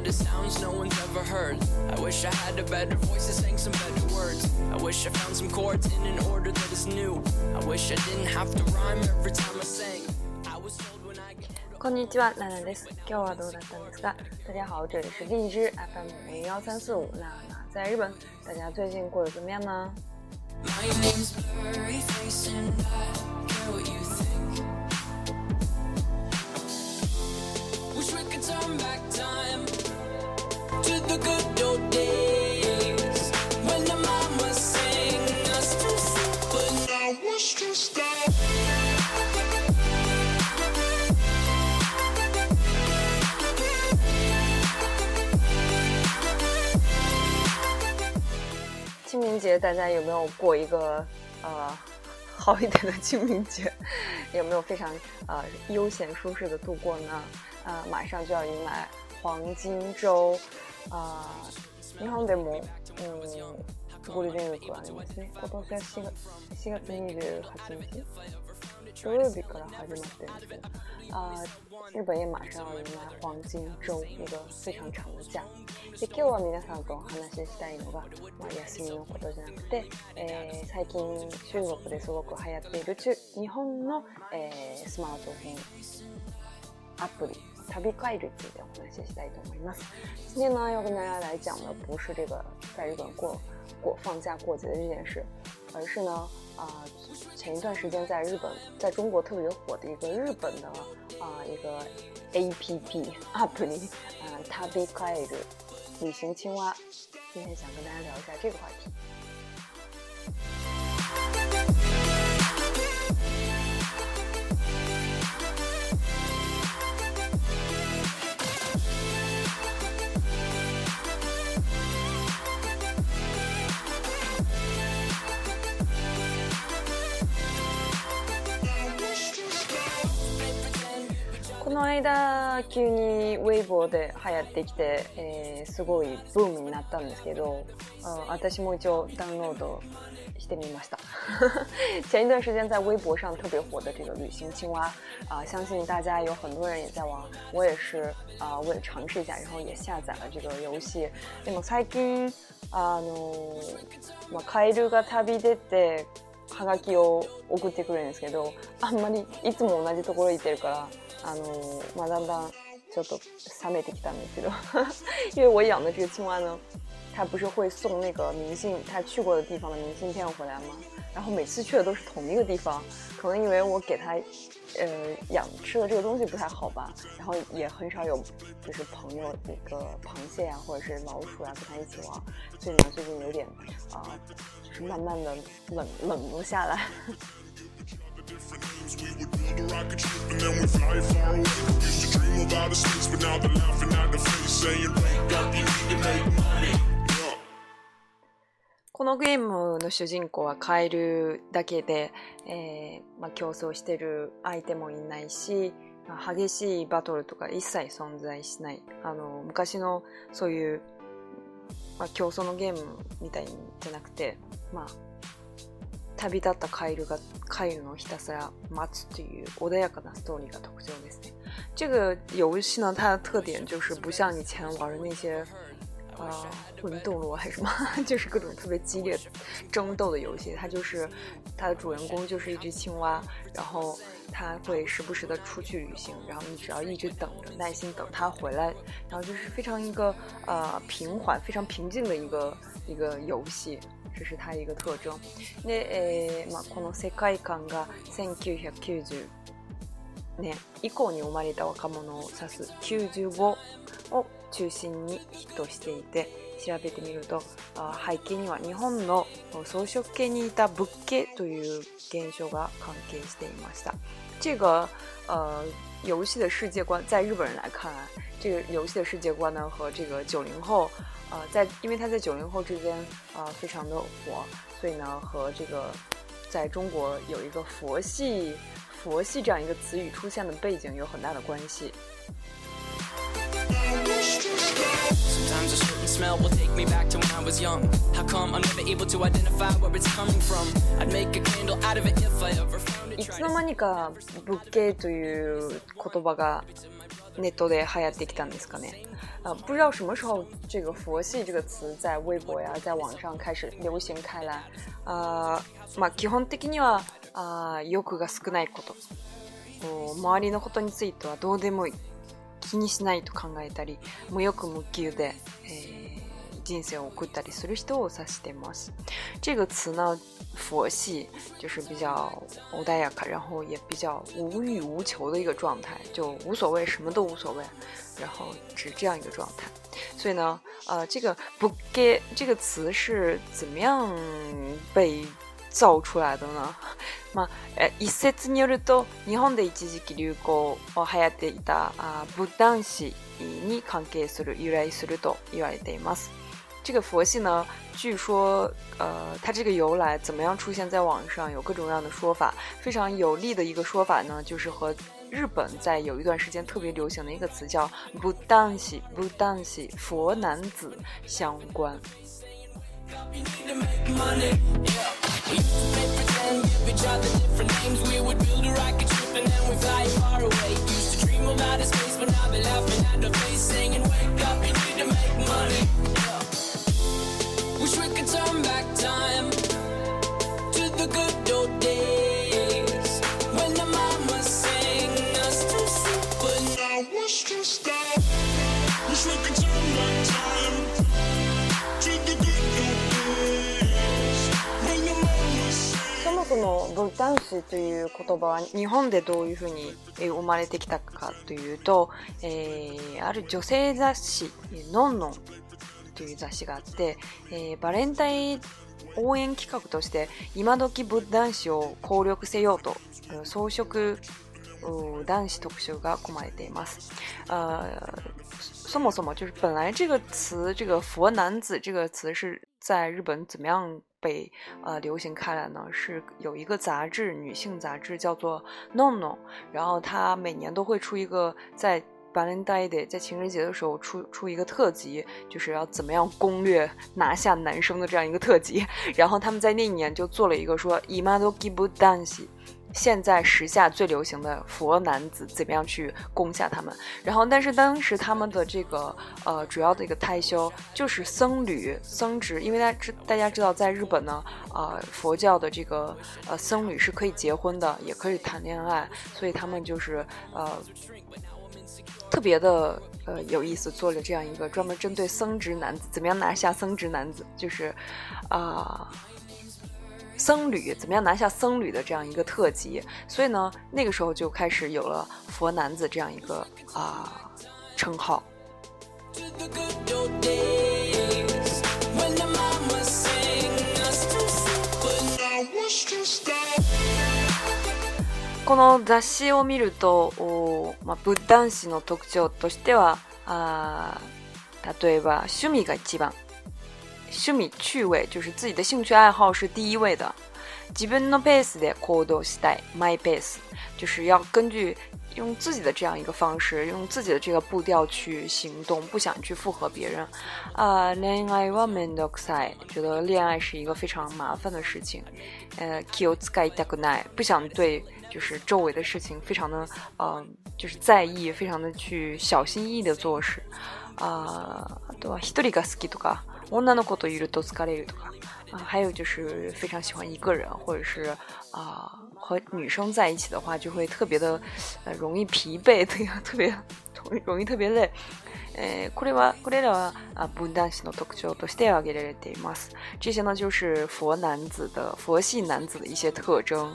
better sounds no one's ever heard. I wish I had a better voice that sang some better words. I wish I found some chords in an order that is new. I wish I didn't have to rhyme every time I sang. I was told when I get. FM 清明节，大家有没有过一个呃好一点的清明节？有没有非常呃悠闲舒适的度过呢？呃，马上就要迎来黄金周，啊。日本でも、うん、ゴールデンウィークはありますね今年は 4, 4月28日土曜日から始まってるんですけどあ日本也马上迎来黄金周那个非常長の假で今日は皆さんとお話ししたいのが、まあ、休みのことじゃなくて、えー、最近中国ですごく流行っている中日本の、えー、スマートフォンアプリ Tabi Guide 这个我们。谢谢大家今天呢，要跟大家来讲的不是这个在日本过过放假过节的这件事，而是呢，啊，前一段时间在日本，在中国特别火的一个日本的啊一个 APP 啊，不对，啊，Tabi Guide 旅行青蛙。今天想跟大家聊一下这个话题。の間急にウェイボーで流行ってきて、えー、すごいブームになったんですけど、うん、私も一応ダウンロードしてみました。前一段时间在微博上特别火的这个旅行青蛙啊、呃，相信大家有很多人也在玩，我也是啊、呃，为了尝试一下，然后也下载了这个游戏。でも最近あの、まあ、カエルが旅出て贺卡寄来，因为我养的这个青蛙呢，它不是会送那个明信，它去过的地方的明信片回来吗？然后每次去的都是同一个地方，可能因为我给它呃养吃的这个东西不太好吧，然后也很少有就是朋友那个螃蟹呀或者是老鼠啊跟它一起玩，所以呢最近有点啊。慢慢的冷冷不下来。このゲームの主人公はカエルだけで、えーまあ、競争してる相手もいないし、まあ、激しいバトルとか一切存在しないあの昔のそういう、まあ、競争のゲームみたいじゃなくて嘛，旅だった帰るが帰るのひたすら待つという穏やかなストーリーが特徴ですね。这个游戏呢，它的特点就是不像以前玩的那些，呃，魂斗罗还是什么，就是各种特别激烈争斗的游戏。它就是它的主人公就是一只青蛙，然后它会时不时的出去旅行，然后你只要一直等着，耐心等他回来，然后就是非常一个呃平缓、非常平静的一个。一个游戏。这是它一个特ー、まあ、この世界観が1990年以降に生まれた若者を指す95を中心にヒットしていて、調べてみると背景には日本の草食系にいた物系という現象が関係していました。这个呃，游戏的世界观，在日本人来看，这个游戏的世界观呢，和这个九零后，呃，在因为他在九零后之间啊，非常的火，所以呢，和这个在中国有一个“佛系”“佛系”这样一个词语出现的背景有很大的关系。Sometimes a certain smell will take me back to when I was young. How come I'm never able to identify where it's coming from? I'd make a candle out of it if I ever found it. いつの間にか物件という言葉がネットで流行ってきたんですかね。啊、呃，不知道什么时候这个“佛系”这个词在微博呀，在网上开始流行开来。啊、呃，まあ基本的にはあ欲が少ないこと、周りのことについてはどうでもいい。这个词呢，佛系就是比较无代价，然后也比较无欲无求的一个状态，就无所谓，什么都无所谓，然后是这样一个状态。所以呢，呃，这个不给这个词是怎么样被？造出来的呢？嘛，一説によると、日本で一時期流行を流行っていたブダンシに関係する由来すると言われています。这个佛系呢，据说，呃，它这个由来怎么样出现在网上？有各种各样的说法。非常有力的一个说法呢，就是和日本在有一段时间特别流行的一个词叫ブダンシブダンシ佛男子相关。We used to pretend, give each other different names. We would build a rocket ship and then we fly far away. Used to dream about space, but now are laughing at face, singing, Wake up, you need to make という言葉は日本でどういうふうに生まれてきたかというと、えー、ある女性雑誌「のんのん」という雑誌があって、えー、バレンタイン応援企画として今時仏男子を攻略せようと装飾男子特集が込まれています。そもそも本来这个词，这个“佛男子”这个词是在日本怎么样被呃流行开来呢，是有一个杂志，女性杂志叫做《No No》，然后它每年都会出一个在 v a l e n t i n e Day，在情人节的时候出出一个特辑，就是要怎么样攻略拿下男生的这样一个特辑。然后他们在那一年就做了一个说，i i m a d o b 妈 d a n 蛋 i 现在时下最流行的佛男子怎么样去攻下他们？然后，但是当时他们的这个呃，主要的一个胎修就是僧侣僧职，因为大家知大家知道，在日本呢，啊，佛教的这个呃僧侣是可以结婚的，也可以谈恋爱，所以他们就是呃特别的呃有意思，做了这样一个专门针对僧职男子怎么样拿下僧职男子，就是啊。僧侣怎么样拿下僧侣的这样一个特辑，所以呢，那个时候就开始有了佛男子这样一个啊称号。この雑誌を見ると、まあ仏男子の特徴としては、あ、例えば趣味が一番。是米趣味，就是自己的兴趣爱好是第一位的。基本 pace のベースで行動した my イ a ー e 就是要根据用自己的这样一个方式，用自己的这个步调去行动，不想去附和别人。啊，恋愛は面倒くさい，觉得恋爱是一个非常麻烦的事情。呃 k i え、気をつけたくない，不想对就是周围的事情非常的嗯，就是在意，非常的去小心翼翼的做事。啊、どうはひとりが好きとか。女の子といると疲れるか。啊，还有就是非常喜欢一个人，或者是啊和女生在一起的话，就会特别的容易疲惫，特别特别容易特别累。え、これはこれらはあ、分断しの特徴として挙げられています。这些呢，就是佛男子的佛系男子的一些特征。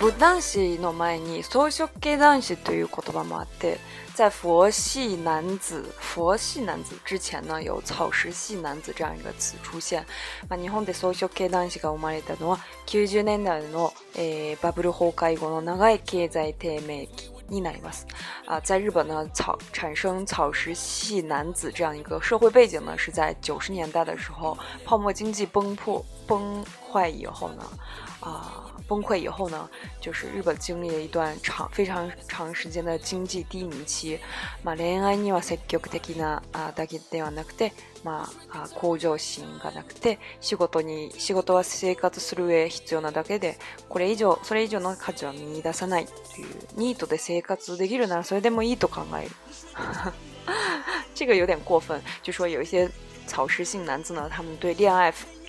不男子の前に草食系男子という言葉もあって、在佛系男子、佛系男子之前呢有草食系男子这样一个词出现。まあ、日本で草食系男子が生まれたのは90年代の、えー、バブル崩壊後の長い経済低迷期。になります。啊，在日本呢，草产生草食系男子这样一个社会背景呢，是在九十年代的时候，泡沫经济崩破崩坏以后呢，啊、崩溃以后呢，就是日本经历了一段长非常长时间的经济低迷期。まあ恋愛には積極的なあだけではなくて、まあ向上心がなくて、仕事に仕事は生活する上必要なだけで、これ以上それ以上の価値は見出さないっいうニートで生活できるならそれでもいいと考える。这个有点过分，就说有一些草食性男子呢，他们对恋爱。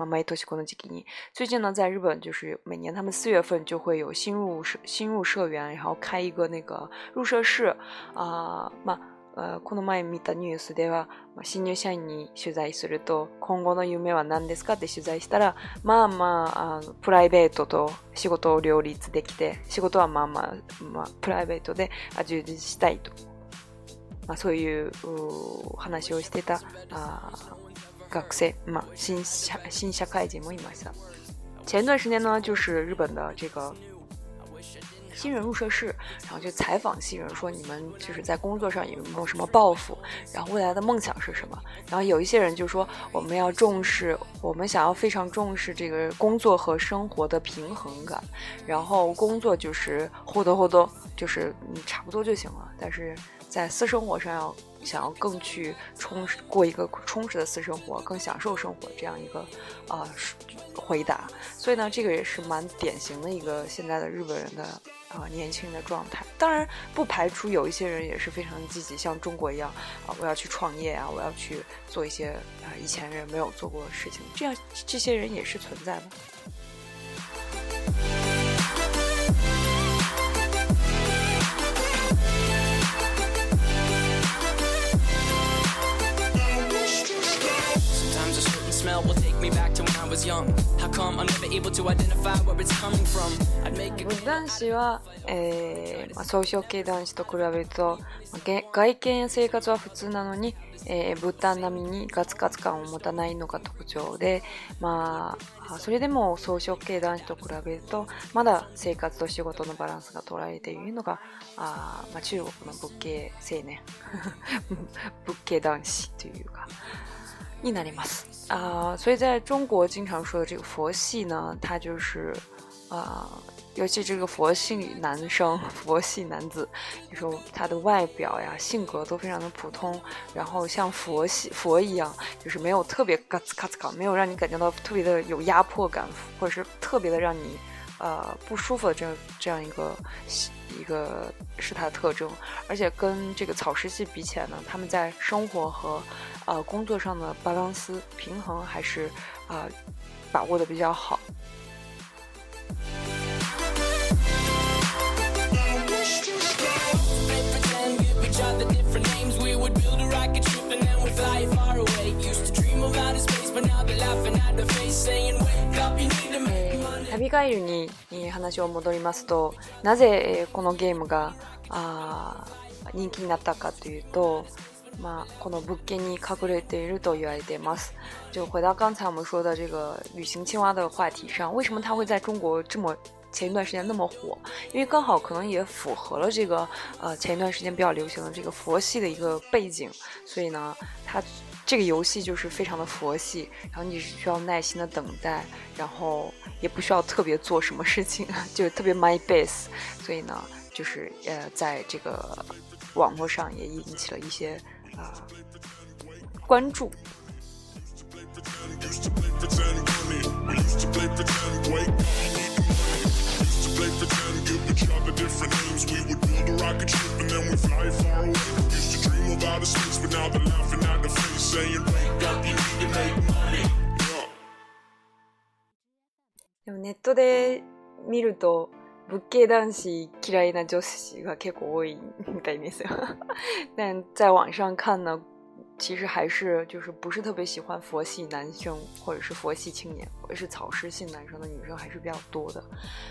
么梅多西科的吉最近呢，在日本就是每年他们四月份就会有新入社新入社员，然后开一个那个入社まあ。この前見たニュースでは、新入社員に取材すると、今後の夢は何ですかって取材したら、まあまあ、プライベートと仕事を両立できて、仕事はまあまあ、まあ、プライベートで充実したいと。まあ、そういう話をしてたあ噶些嘛，新下新下开节目一嘛些。前一段时间呢，就是日本的这个新人入社式，然后就采访新人说，你们就是在工作上有没有什么抱负，然后未来的梦想是什么？然后有一些人就说，我们要重视，我们想要非常重视这个工作和生活的平衡感。然后工作就是或多或少，就是差不多就行了，但是在私生活上要。想要更去充过一个充实的私生活，更享受生活这样一个啊回答，所以呢，这个也是蛮典型的一个现在的日本人的啊年轻人的状态。当然，不排除有一些人也是非常积极，像中国一样啊，我要去创业啊，我要去做一些啊以前人没有做过的事情，这样这些人也是存在的。n o will take me back to when I was young. How come I'm never able to identify where it's coming from? I'd make a 男子は、えーまあ、総称系男子と比べると、まあ、外見や生活は普通なのに、えー、豚並みにガツガツ感を持たないのが特徴で、まあ、それでも草食系男子と比べるとまだ生活と仕事のバランスが取られているのがあ、まあ、中国の仏系青年仏系 男子というか。你那里吗？啊，所以在中国经常说的这个佛系呢，它就是啊，尤其这个佛系男生、佛系男子，你说他的外表呀、性格都非常的普通，然后像佛系佛一样，就是没有特别嘎吱卡吱卡，没有让你感觉到特别的有压迫感，或者是特别的让你呃不舒服的这这样一个一个，是它的特征。而且跟这个草食系比起来呢，他们在生活和呃工作上的巴朗斯平衡还是啊、呃、把握的比较好。旅ガイルに話を戻りますとなぜこのゲームがあ人気になったかというと嘛，可能不给你考虑的，日多有点意思。就回到刚才我们说的这个旅行青蛙的话题上，为什么它会在中国这么前一段时间那么火？因为刚好可能也符合了这个呃前一段时间比较流行的这个佛系的一个背景。所以呢，它这个游戏就是非常的佛系，然后你需要耐心的等待，然后也不需要特别做什么事情，就特别 m y base。所以呢，就是呃在这个网络上也引起了一些。关注。でもネットで見ると不，get 的是，其实那就是一个很过瘾的概念。但在网上看呢，其实还是就是不是特别喜欢佛系男生，或者是佛系青年，或者是草食性男生的女生还是比较多的。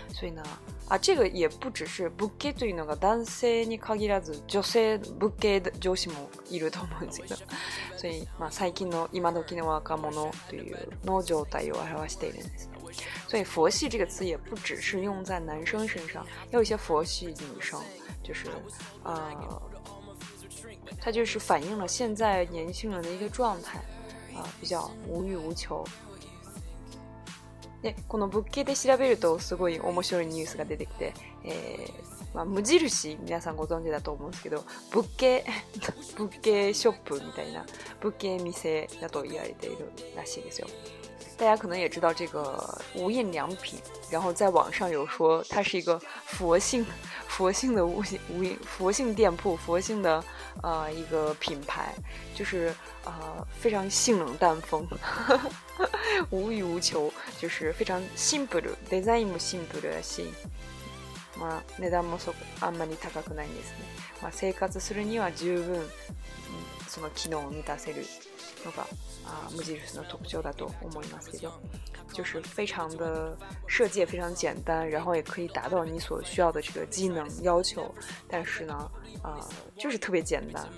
所以呢，啊，这个也不只是，不 get 的那个男性に限らず，女性不 get 的女子もいると思うんですけど。所以，まあ最近の今時の若者というの状態を表しているんです。所以“佛系”这个词也不只是用在男生身上，有一些佛系女生，就是，呃，它就是反映了现在年轻人的一个状态，啊，比较无欲无求。ね、この不吉で調べるとすごい面白いニュースが出てきて、え、まあ無印、皆さんご存知だと思うんですけど、仏系、仏系ショップみたいな物件店だと言われているらしいですよ。大家可能也知道这个无印良品，然后在网上有说它是一个佛性、佛性的无印、无印佛性店铺、佛性的呃一个品牌，就是呃非常性冷淡风，无欲无求，就是非常 simple，デザインもシンプルだし、まあ値段もそこあんまり高くないんですね、まあ生活するには十分その機能を満たせる。好吧，啊，目击者的痛，求大度，阿弥陀佛，就是非常的设计也非常简单，然后也可以达到你所需要的这个技能要求，但是呢，啊，就是特别简单。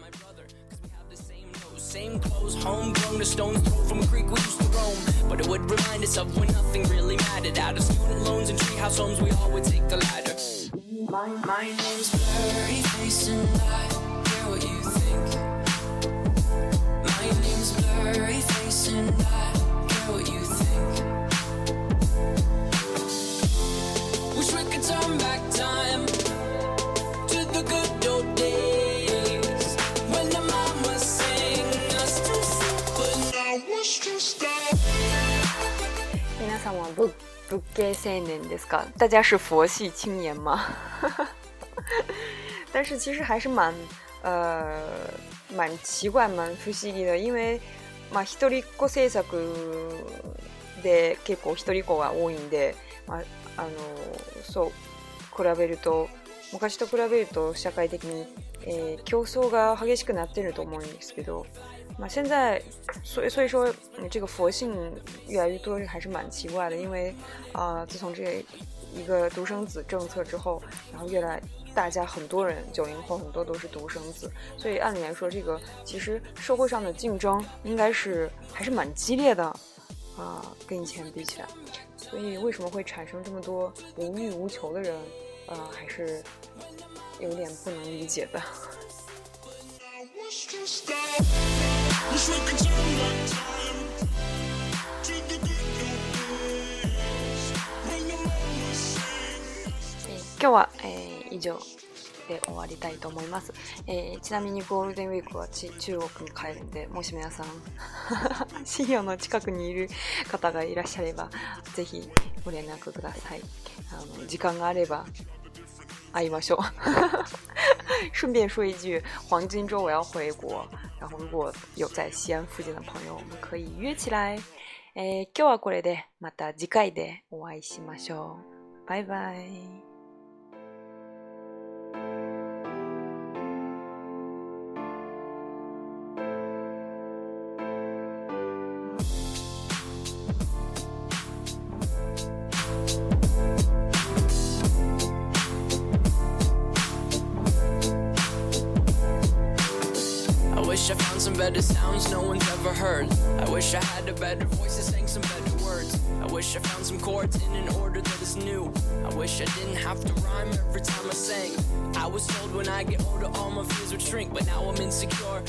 大家是佛系青年吗？但是其实还是蛮……呃。蛮奇怪、蛮不思議な、因为、まあ、一人っ子政策で結構一人っ子が多いんで、まあ、あの、そう、比べると、昔と比べると社会的に、えー、競争が激しくなってると思うんですけど、まあ、現在，所以所以说，这个佛性越来越多还是蛮奇怪的，因为啊、呃，自从这一个独生子政策之后，然后越来大家很多人，九零后很多都是独生子，所以按理来说，这个其实社会上的竞争应该是还是蛮激烈的，啊，跟以前比起来，所以为什么会产生这么多无欲无求的人，呃，还是有点不能理解的。给我哎。以上で終わりたいと思います、えー、ちなみにゴールデンウィークは中国に帰るんでもし皆さん深夜 の近くにいる方がいらっしゃればぜひご連絡くださいあの時間があれば会いましょう顺 便说一句，黄金周我要回国，然后如果有在西安附近的朋友，我们可以约起来。えー、今日はこれでまた次回でお会いしましょう。バイバイ。the sounds no one's ever heard. I wish I had a better voice to sing some better words. I wish I found some chords in an order that is new. I wish I didn't have to rhyme every time I sang. I was told when I get older all my fears would shrink, but now I'm insecure